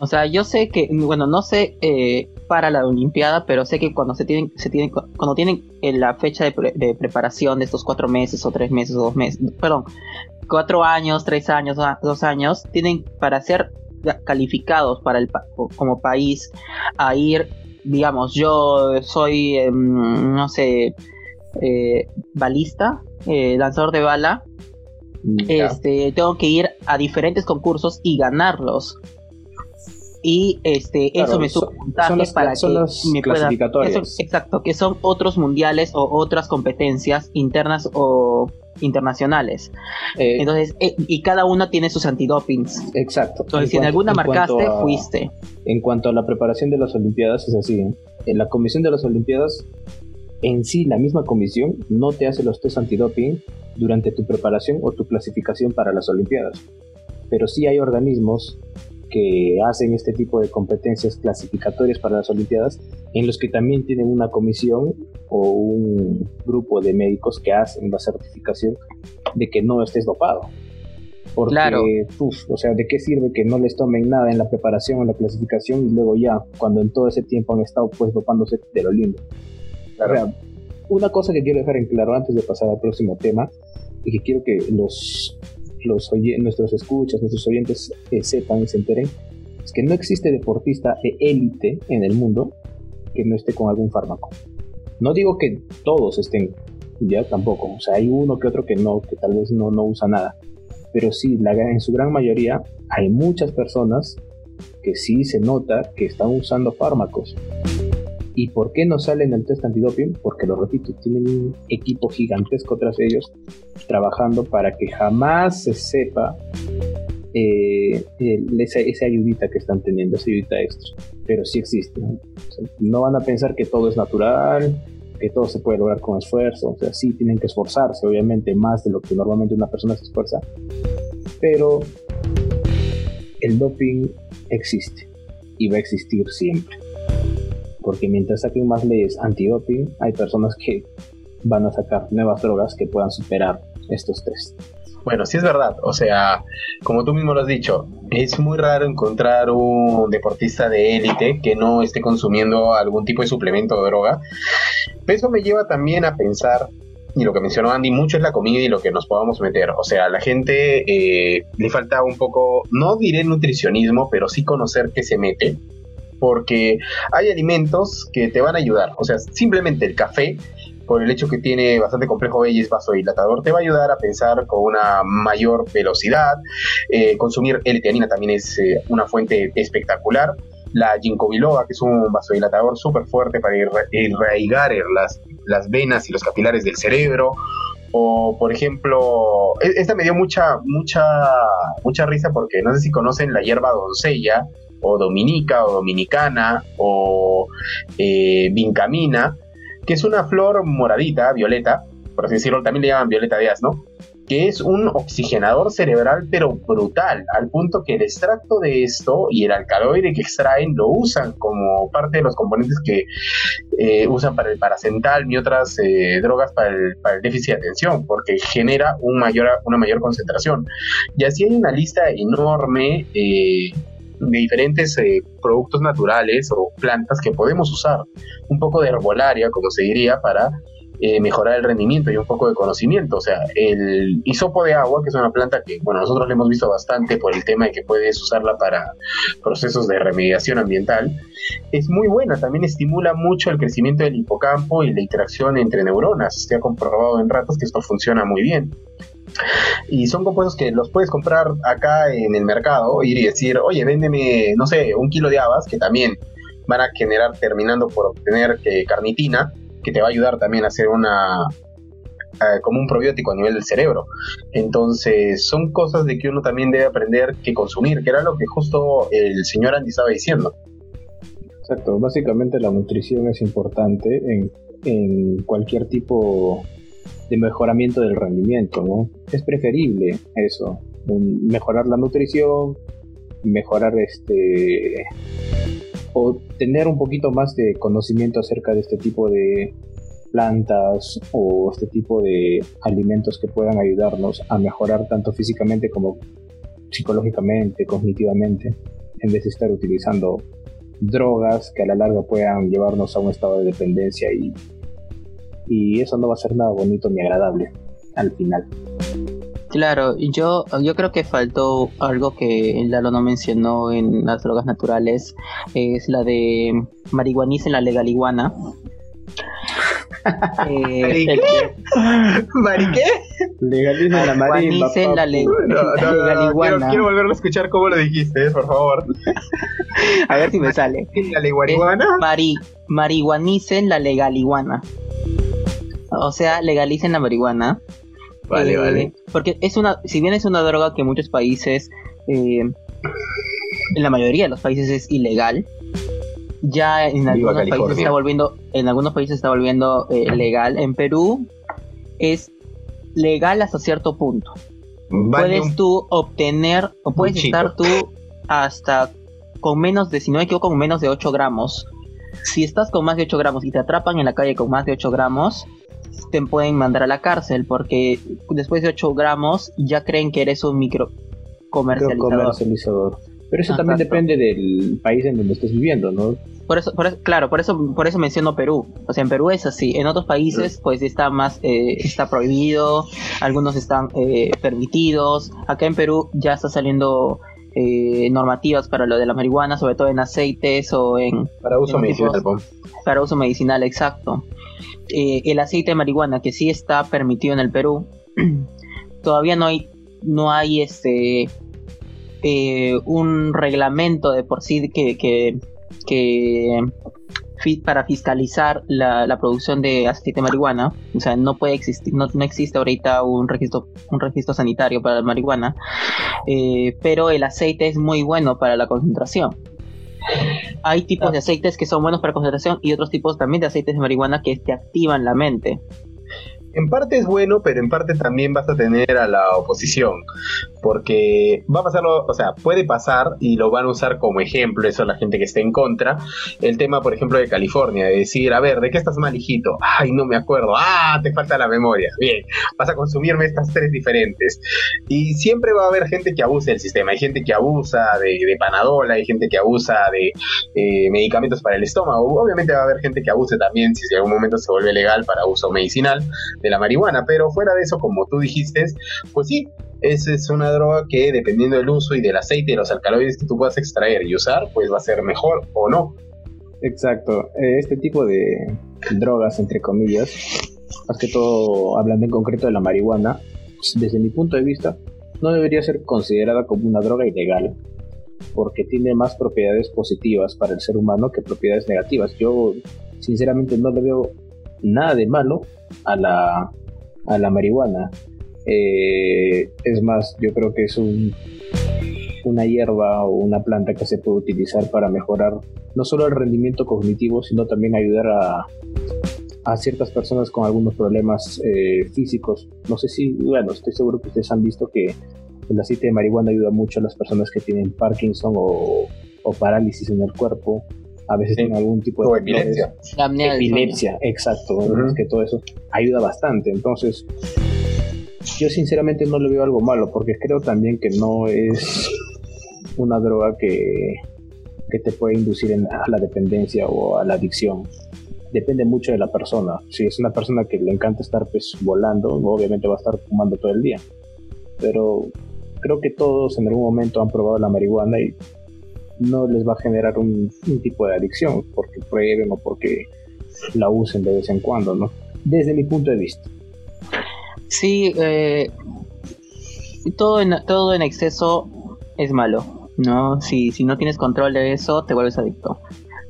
O sea, yo sé que, bueno, no sé eh, para la Olimpiada, pero sé que cuando se tienen, se tienen, cuando tienen eh, la fecha de, de, preparación de estos cuatro meses o tres meses o dos meses, perdón, cuatro años, tres años, dos años, tienen para ser calificados para el como país a ir, digamos, yo soy, em, no sé, eh, balista, eh, lanzador de bala, este, tengo que ir a diferentes concursos y ganarlos. Y este, eso me sube puntajes para que me pueda. exacto, que son otros mundiales o otras competencias internas o internacionales. Eh, Entonces, eh, y cada una tiene sus antidopings. Exacto. Entonces, si en alguna marcaste, fuiste. En cuanto a la preparación de las Olimpiadas, es así. En ¿eh? la comisión de las Olimpiadas, en sí, la misma comisión no te hace los test antidoping durante tu preparación o tu clasificación para las Olimpiadas. Pero sí hay organismos que hacen este tipo de competencias clasificatorias para las Olimpiadas, en los que también tienen una comisión o un grupo de médicos que hacen la certificación de que no estés dopado. Porque, Claro. uf, o sea, ¿de qué sirve que no les tomen nada en la preparación o en la clasificación y luego ya, cuando en todo ese tiempo han estado pues dopándose de lo lindo? O sea, una cosa que quiero dejar en claro antes de pasar al próximo tema y que quiero que los, los nuestros escuchas, nuestros oyentes eh, sepan y se enteren, es que no existe deportista de élite en el mundo que no esté con algún fármaco. No digo que todos estén, ya tampoco, o sea, hay uno que otro que no, que tal vez no, no usa nada, pero sí, la, en su gran mayoría hay muchas personas que sí se nota que están usando fármacos. ¿Y por qué no salen el test antidoping? Porque, lo repito, tienen un equipo gigantesco tras ellos trabajando para que jamás se sepa eh, esa, ayudita que están teniendo, esa ayudita extra. Pero sí existe. ¿no? No van a pensar que todo es natural, que todo se puede lograr con esfuerzo. O sea, sí tienen que esforzarse, obviamente, más de lo que normalmente una persona se esfuerza. Pero el doping existe y va a existir siempre. Porque mientras saquen más leyes antidoping, hay personas que van a sacar nuevas drogas que puedan superar estos test. Bueno, sí es verdad. O sea, como tú mismo lo has dicho, es muy raro encontrar un deportista de élite que no esté consumiendo algún tipo de suplemento o droga. Eso me lleva también a pensar, y lo que mencionó Andy, mucho es la comida y lo que nos podamos meter. O sea, a la gente eh, le falta un poco, no diré nutricionismo, pero sí conocer qué se mete. Porque hay alimentos que te van a ayudar. O sea, simplemente el café por el hecho que tiene bastante complejo B y es vasodilatador, te va a ayudar a pensar con una mayor velocidad. Eh, consumir L-teanina también es eh, una fuente espectacular. La ginkgo biloba, que es un vasodilatador súper fuerte para irra- irraigar las, las venas y los capilares del cerebro. O, por ejemplo, e- esta me dio mucha, mucha, mucha risa porque no sé si conocen la hierba doncella, o dominica, o dominicana, o eh, vincamina, que es una flor moradita, violeta, por así decirlo, también le llaman violeta de asno, que es un oxigenador cerebral, pero brutal, al punto que el extracto de esto y el alcaloide que extraen lo usan como parte de los componentes que eh, usan para el paracental y otras eh, drogas para el, para el déficit de atención, porque genera mayor, una mayor concentración. Y así hay una lista enorme eh, de diferentes eh, productos naturales o plantas que podemos usar. Un poco de herbolaria, como se diría, para eh, mejorar el rendimiento y un poco de conocimiento. O sea, el hisopo de agua, que es una planta que, bueno, nosotros le hemos visto bastante por el tema de que puedes usarla para procesos de remediación ambiental, es muy buena. También estimula mucho el crecimiento del hipocampo y la interacción entre neuronas. Se ha comprobado en ratos que esto funciona muy bien. Y son compuestos que los puedes comprar acá en el mercado, ir y decir, oye, véndeme, no sé, un kilo de habas, que también van a generar, terminando por obtener eh, carnitina, que te va a ayudar también a hacer una eh, como un probiótico a nivel del cerebro. Entonces, son cosas de que uno también debe aprender que consumir, que era lo que justo el señor Andy estaba diciendo. Exacto, básicamente la nutrición es importante en, en cualquier tipo de mejoramiento del rendimiento, ¿no? Es preferible eso, mejorar la nutrición, mejorar este o tener un poquito más de conocimiento acerca de este tipo de plantas o este tipo de alimentos que puedan ayudarnos a mejorar tanto físicamente como psicológicamente, cognitivamente, en vez de estar utilizando drogas que a la larga puedan llevarnos a un estado de dependencia y, y eso no va a ser nada bonito ni agradable al final. Claro, yo, yo creo que faltó algo que Lalo no mencionó en las drogas naturales, es la de marihuaniza en la legal iguana. <laughs> Eh, el- ¿Mariqué? La marimba, la le- No, no, no, la no, legaliguana. quiero, quiero volverlo a escuchar cómo lo dijiste, eh, por favor. <laughs> A ver si me sale. ¿La leguarihuana? Mari, marihuanicen la legal iguana. O sea, legalicen la marihuana. Vale, Eh, vale. Porque es una, si bien es una droga que en muchos países, eh, en la mayoría de los países es ilegal, ya en Viva algunos países está volviendo, en algunos países está volviendo eh, legal. En Perú es legal hasta cierto punto. Vale puedes un- tú obtener o puedes estar tú hasta con menos de, si no me equivoco, con menos de 8 gramos. Si estás con más de 8 gramos y te atrapan en la calle con más de 8 gramos, te pueden mandar a la cárcel porque después de 8 gramos ya creen que eres un micro comercializador. Pero eso también depende del país en donde estés viviendo, ¿no? Por eso, claro, por eso, por eso menciono Perú. O sea, en Perú es así. En otros países, pues está más, eh, está prohibido. Algunos están eh, permitidos. Acá en Perú ya está saliendo eh, normativas para lo de la marihuana, sobre todo en aceites o en para uso medicinal. para uso medicinal, exacto. El aceite de marihuana que sí está permitido en el Perú, <clears throat> todavía no hay, no hay este un reglamento de por sí que, que que para fiscalizar la, producción de aceite de marihuana, o sea, no puede existir, no, existe ahorita un registro, un registro sanitario para la marihuana, eh, pero el aceite es muy bueno para la concentración. Hay tipos de aceites que son buenos para concentración y otros tipos también de aceites de marihuana que te activan la mente en parte es bueno, pero en parte también vas a tener a la oposición, porque va a pasarlo, o sea, puede pasar y lo van a usar como ejemplo, eso la gente que esté en contra, el tema, por ejemplo, de California, de decir, a ver, ¿de qué estás mal, hijito? Ay, no me acuerdo, ah, te falta la memoria, bien, vas a consumirme estas tres diferentes. Y siempre va a haber gente que abuse del sistema, hay gente que abusa de, de Panadola, hay gente que abusa de eh, medicamentos para el estómago, obviamente va a haber gente que abuse también si en algún momento se vuelve legal para uso medicinal de la marihuana, pero fuera de eso, como tú dijiste, pues sí, esa es una droga que dependiendo del uso y del aceite y los alcaloides que tú puedas extraer y usar, pues va a ser mejor o no. Exacto, eh, este tipo de drogas, entre comillas, más que todo hablando en concreto de la marihuana, desde mi punto de vista, no debería ser considerada como una droga ilegal, porque tiene más propiedades positivas para el ser humano que propiedades negativas. Yo sinceramente no le veo nada de malo a la, a la marihuana. Eh, es más, yo creo que es un, una hierba o una planta que se puede utilizar para mejorar no solo el rendimiento cognitivo, sino también ayudar a, a ciertas personas con algunos problemas eh, físicos. No sé si, bueno, estoy seguro que ustedes han visto que el aceite de marihuana ayuda mucho a las personas que tienen Parkinson o, o parálisis en el cuerpo a veces tiene algún tipo de... O epilepsia. Epilepsia, exacto. Que todo eso ayuda bastante. Entonces, yo sinceramente no le veo algo malo, porque creo también que no es una droga que, que te puede inducir a la dependencia o a la adicción. Depende mucho de la persona. Si es una persona que le encanta estar pues volando, obviamente va a estar fumando todo el día. Pero creo que todos en algún momento han probado la marihuana y no les va a generar un, tipo de adicción porque prueben o porque la usen de vez en cuando, ¿no? Desde mi punto de vista. Sí, eh, todo, en, todo en exceso es malo, ¿no? Si, si no tienes control de eso, te vuelves adicto.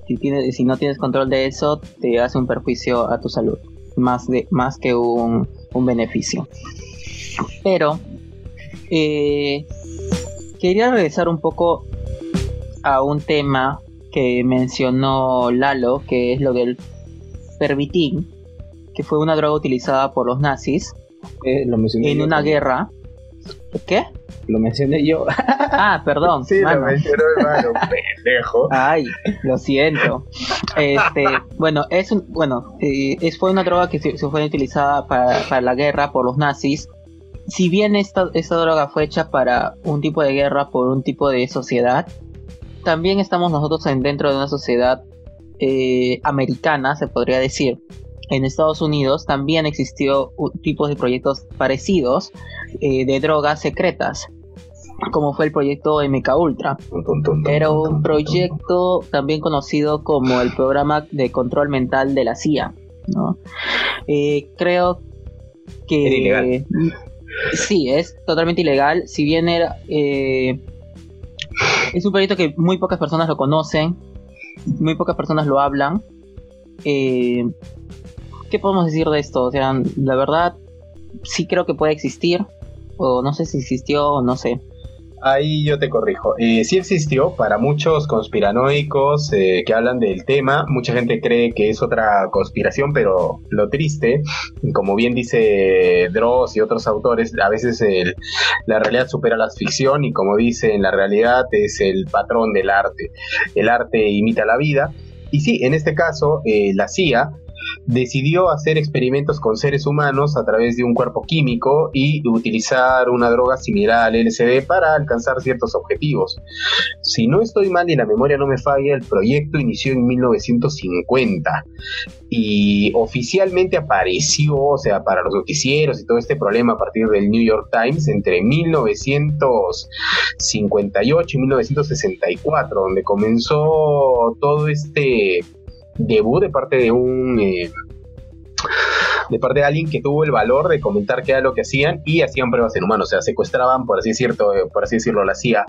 Si, tienes, si no tienes control de eso, te hace un perjuicio a tu salud, más, de, más que un, un beneficio. Pero, eh, quería regresar un poco a un tema que mencionó Lalo, que es lo del pervitin, que fue una droga utilizada por los nazis eh, en una guerra. ¿Qué? Lo mencioné yo. <laughs> ah, perdón. Sí, lo mencionó hermano, pendejo. Ay, lo siento. Este, bueno, es un, bueno, eh, es, fue una droga que se, fue utilizada para, para, la guerra por los nazis. Si bien esta, esta droga fue hecha para un tipo de guerra por un tipo de sociedad, también estamos nosotros dentro de una sociedad eh, americana, se podría decir. En Estados Unidos también existió tipos de proyectos parecidos eh, de drogas secretas, como fue el proyecto MK Ultra. Era un proyecto también conocido como el programa de control mental de la CIA. Eh, creo que sí es totalmente ilegal. Si bien era es un proyecto que muy pocas personas lo conocen, muy pocas personas lo hablan. Eh, ¿Qué podemos decir de esto? O sea, la verdad, sí creo que puede existir, o no sé si existió o no sé. Ahí yo te corrijo. Eh, sí existió para muchos conspiranoicos eh, que hablan del tema. Mucha gente cree que es otra conspiración, pero lo triste, como bien dice Dross y otros autores, a veces la realidad supera la ficción y como dicen, la realidad es el patrón del arte. El arte imita la vida. Y sí, en este caso, eh, la CIA decidió hacer experimentos con seres humanos a través de un cuerpo químico y utilizar una droga similar al LSD para alcanzar ciertos objetivos. Si no estoy mal y la memoria no me falla, el proyecto inició en 1950 y oficialmente apareció, o sea, para los noticieros y todo este problema a partir del New York Times entre 1958 y 1964, donde comenzó todo este debut de parte de un eh, de parte de alguien que tuvo el valor de comentar qué era lo que hacían y hacían pruebas en humanos, o sea, secuestraban, por así, decirlo, por así decirlo, la hacía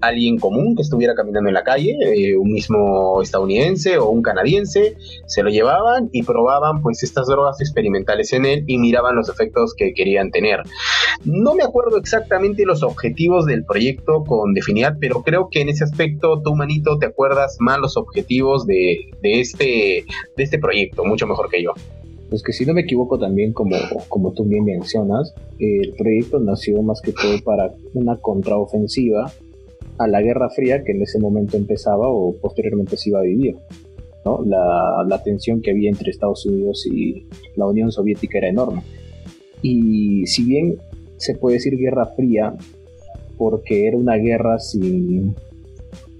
alguien común que estuviera caminando en la calle, eh, un mismo estadounidense o un canadiense, se lo llevaban y probaban pues estas drogas experimentales en él y miraban los efectos que querían tener. No me acuerdo exactamente los objetivos del proyecto con definidad, pero creo que en ese aspecto tú, manito, te acuerdas más los objetivos de, de, este, de este proyecto, mucho mejor que yo. Pues que si no me equivoco también, como, como tú bien mencionas, el proyecto nació más que todo para una contraofensiva a la Guerra Fría que en ese momento empezaba o posteriormente se iba a vivir. ¿no? La, la tensión que había entre Estados Unidos y la Unión Soviética era enorme. Y si bien se puede decir Guerra Fría, porque era una guerra sin,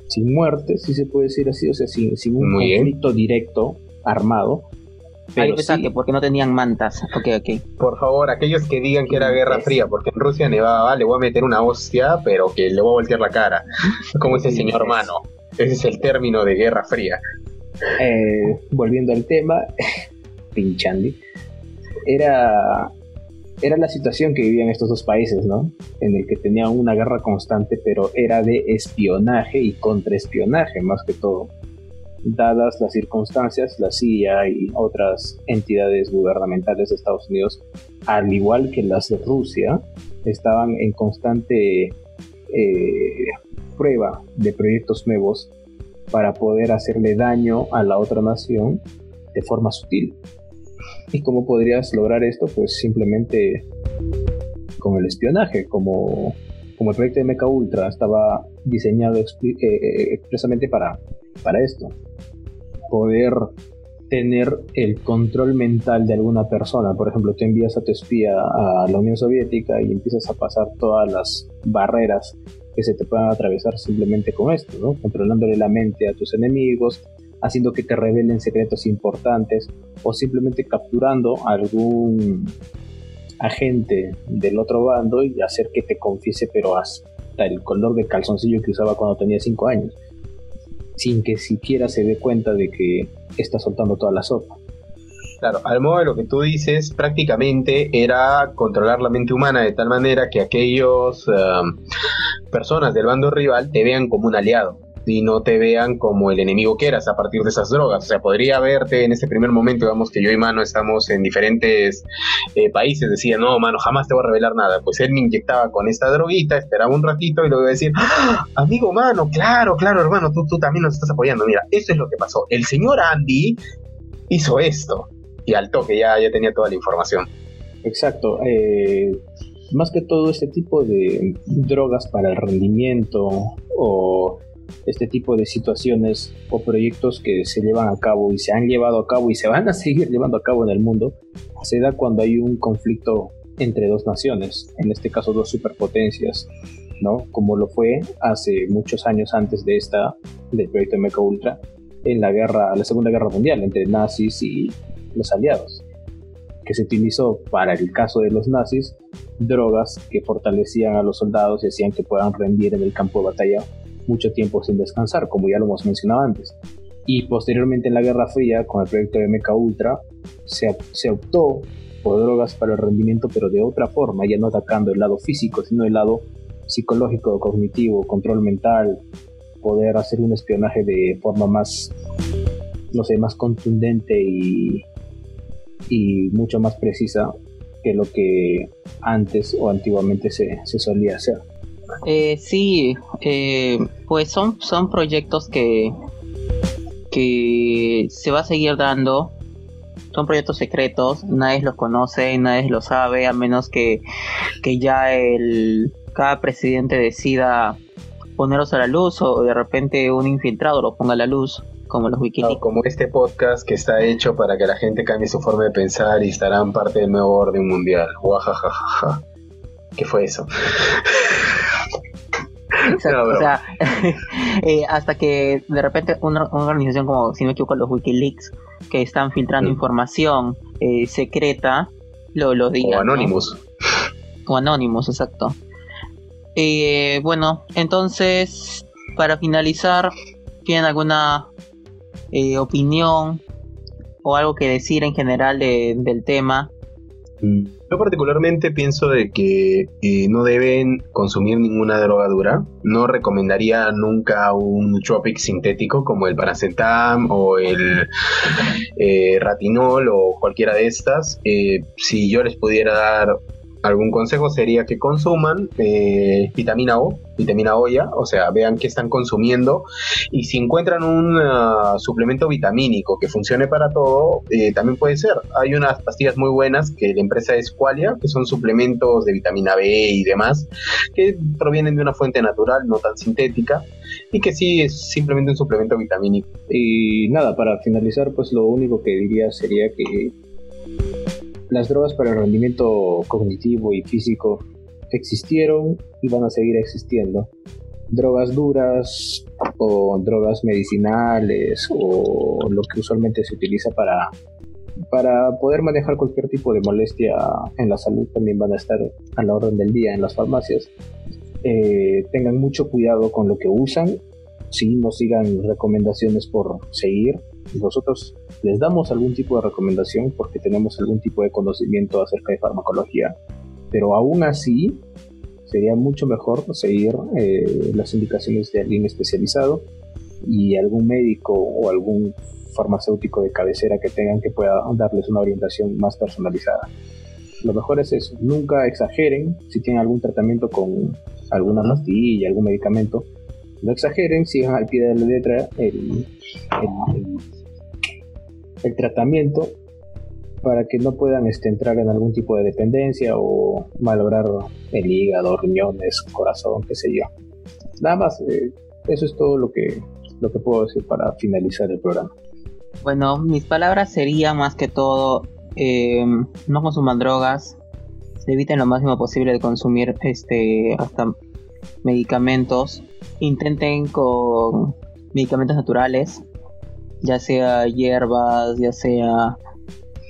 sin muerte, si se puede decir así, o sea, sin, sin un conflicto directo armado, pero que porque no tenían mantas. Ok, ok. Por favor, aquellos que digan que era Guerra Fría, porque en Rusia nevaba, le voy a meter una hostia, pero que le voy a voltear la cara. Como ese señor mano. Ese es el término de Guerra Fría. Eh, volviendo al tema, <laughs> pinchandi. Era, era la situación que vivían estos dos países, ¿no? En el que tenían una guerra constante, pero era de espionaje y contraespionaje más que todo dadas las circunstancias, la CIA y otras entidades gubernamentales de Estados Unidos, al igual que las de Rusia, estaban en constante eh, prueba de proyectos nuevos para poder hacerle daño a la otra nación de forma sutil. ¿Y cómo podrías lograr esto? Pues simplemente con el espionaje, como, como el proyecto de Mecha Ultra estaba diseñado eh, eh, expresamente para, para esto poder tener el control mental de alguna persona. Por ejemplo, te envías a tu espía a la Unión Soviética y empiezas a pasar todas las barreras que se te puedan atravesar simplemente con esto, ¿no? Controlándole la mente a tus enemigos, haciendo que te revelen secretos importantes o simplemente capturando algún agente del otro bando y hacer que te confiese pero hasta el color de calzoncillo que usaba cuando tenía 5 años sin que siquiera se dé cuenta de que está soltando toda la sopa. Claro, al modo de lo que tú dices, prácticamente era controlar la mente humana de tal manera que aquellos um, personas del bando rival te vean como un aliado y no te vean como el enemigo que eras a partir de esas drogas. O sea, podría verte en ese primer momento, digamos que yo y Mano estamos en diferentes eh, países, decía, no, Mano, jamás te voy a revelar nada. Pues él me inyectaba con esta droguita, esperaba un ratito y luego decir, ¡Ah! amigo Mano, claro, claro, hermano, tú, tú también nos estás apoyando. Mira, eso es lo que pasó. El señor Andy hizo esto y al toque ya, ya tenía toda la información. Exacto. Eh, más que todo este tipo de drogas para el rendimiento o este tipo de situaciones o proyectos que se llevan a cabo y se han llevado a cabo y se van a <laughs> seguir llevando a cabo en el mundo, se da cuando hay un conflicto entre dos naciones, en este caso dos superpotencias, ¿no? Como lo fue hace muchos años antes de esta, del proyecto Mecha Ultra, en la guerra, la Segunda Guerra Mundial entre nazis y los aliados, que se utilizó para el caso de los nazis drogas que fortalecían a los soldados y hacían que puedan rendir en el campo de batalla mucho tiempo sin descansar, como ya lo hemos mencionado antes. Y posteriormente en la Guerra Fría, con el proyecto de Mecha Ultra, se, se optó por drogas para el rendimiento, pero de otra forma, ya no atacando el lado físico, sino el lado psicológico, cognitivo, control mental, poder hacer un espionaje de forma más, no sé, más contundente y, y mucho más precisa que lo que antes o antiguamente se, se solía hacer. Eh, sí, eh, pues son, son proyectos que, que se va a seguir dando. Son proyectos secretos, nadie los conoce, nadie los sabe, a menos que, que ya el, cada presidente decida ponerlos a la luz o de repente un infiltrado lo ponga a la luz como los Wikileaks. como este podcast que está hecho para que la gente cambie su forma de pensar y estarán parte del nuevo orden mundial. Guajajajaja. ¿Qué fue eso? <laughs> o sea, <laughs> eh, hasta que de repente una, organización como, si no me equivoco, los Wikileaks, que están filtrando información eh, secreta, lo, lo digan. O Anonymous. O Anonymous, exacto. Eh, bueno, entonces, para finalizar, ¿tienen alguna eh, opinión o algo que decir en general del tema. Mm. Yo particularmente pienso de que eh, no deben consumir ninguna drogadura. No recomendaría nunca un tropic sintético como el paracetam o el eh, ratinol o cualquiera de estas. si yo les pudiera dar algún consejo sería que consuman eh, vitamina O, vitamina O ya, o sea, vean qué están consumiendo y si encuentran un ah, suplemento vitamínico que funcione para todo, eh, también puede ser. Hay unas pastillas muy buenas que la empresa es Qualia, que son suplementos de vitamina B y demás, que provienen de una fuente natural, no tan sintética, y que sí es simplemente un suplemento vitamínico. Y nada, para finalizar, pues lo único que diría sería que las drogas para el rendimiento cognitivo y físico existieron y van a seguir existiendo. Drogas duras o drogas medicinales o lo que usualmente se utiliza para, para poder manejar cualquier tipo de molestia en la salud también van a estar a la orden del día en las farmacias. Eh, tengan mucho cuidado con lo que usan, si no sigan recomendaciones por seguir, nosotros les damos algún tipo de recomendación porque tenemos algún tipo de conocimiento acerca de farmacología, pero aún así sería mucho mejor seguir eh, las indicaciones de alguien especializado y algún médico o algún farmacéutico de cabecera que tengan que pueda darles una orientación más personalizada. Lo mejor es eso, nunca exageren si tienen algún tratamiento con alguna pastilla, algún medicamento, no exageren, sigan al pie de la letra el, el, tratamiento para que no puedan este, entrar en algún tipo de dependencia o malograr el hígado, riñones, corazón, qué sé yo. Nada más, eh, eso es todo lo que, lo que puedo decir para finalizar el programa. Bueno, mis palabras serían más que todo, eh, no consuman drogas, eviten lo máximo posible de consumir este hasta medicamentos, intenten con medicamentos naturales, ya sea hierbas, ya sea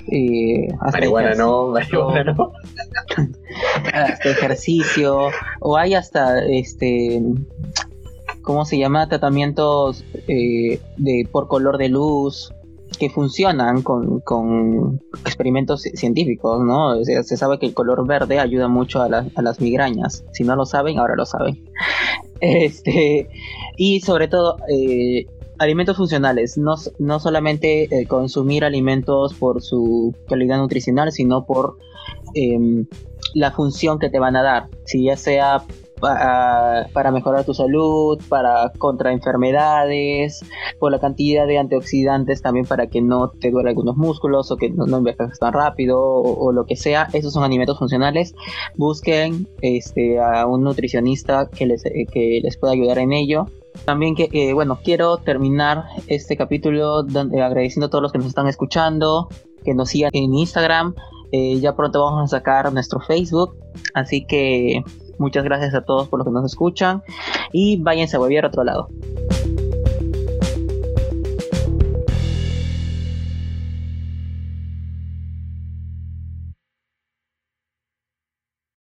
eh, marihuana no, marihuana no. <laughs> hasta ejercicio, o hay hasta este ¿cómo se llama? tratamientos eh, de por color de luz que funcionan con, experimentos científicos, ¿no? se sabe que el color verde ayuda mucho a, a, las migrañas. Si no lo saben, ahora lo saben. <laughs> Este, y sobre todo, eh, alimentos funcionales. No, no solamente eh, consumir alimentos por su calidad nutricional, sino por em, la función que te van a dar. Si ya sea para mejorar tu salud, para contra enfermedades, por la cantidad de antioxidantes también para que no te duele algunos músculos o que no, no envejezcas tan rápido o, lo que sea. Esos son alimentos funcionales. Busquen este, a un nutricionista que les, eh, que les pueda ayudar en ello. También que, eh, bueno, quiero terminar este capítulo agradeciendo a todos los que nos están escuchando, que nos sigan en Instagram. Eh, ya pronto vamos a sacar nuestro Facebook, así que Muchas gracias a todos por los que nos escuchan y váyanse a hueviar a otro lado.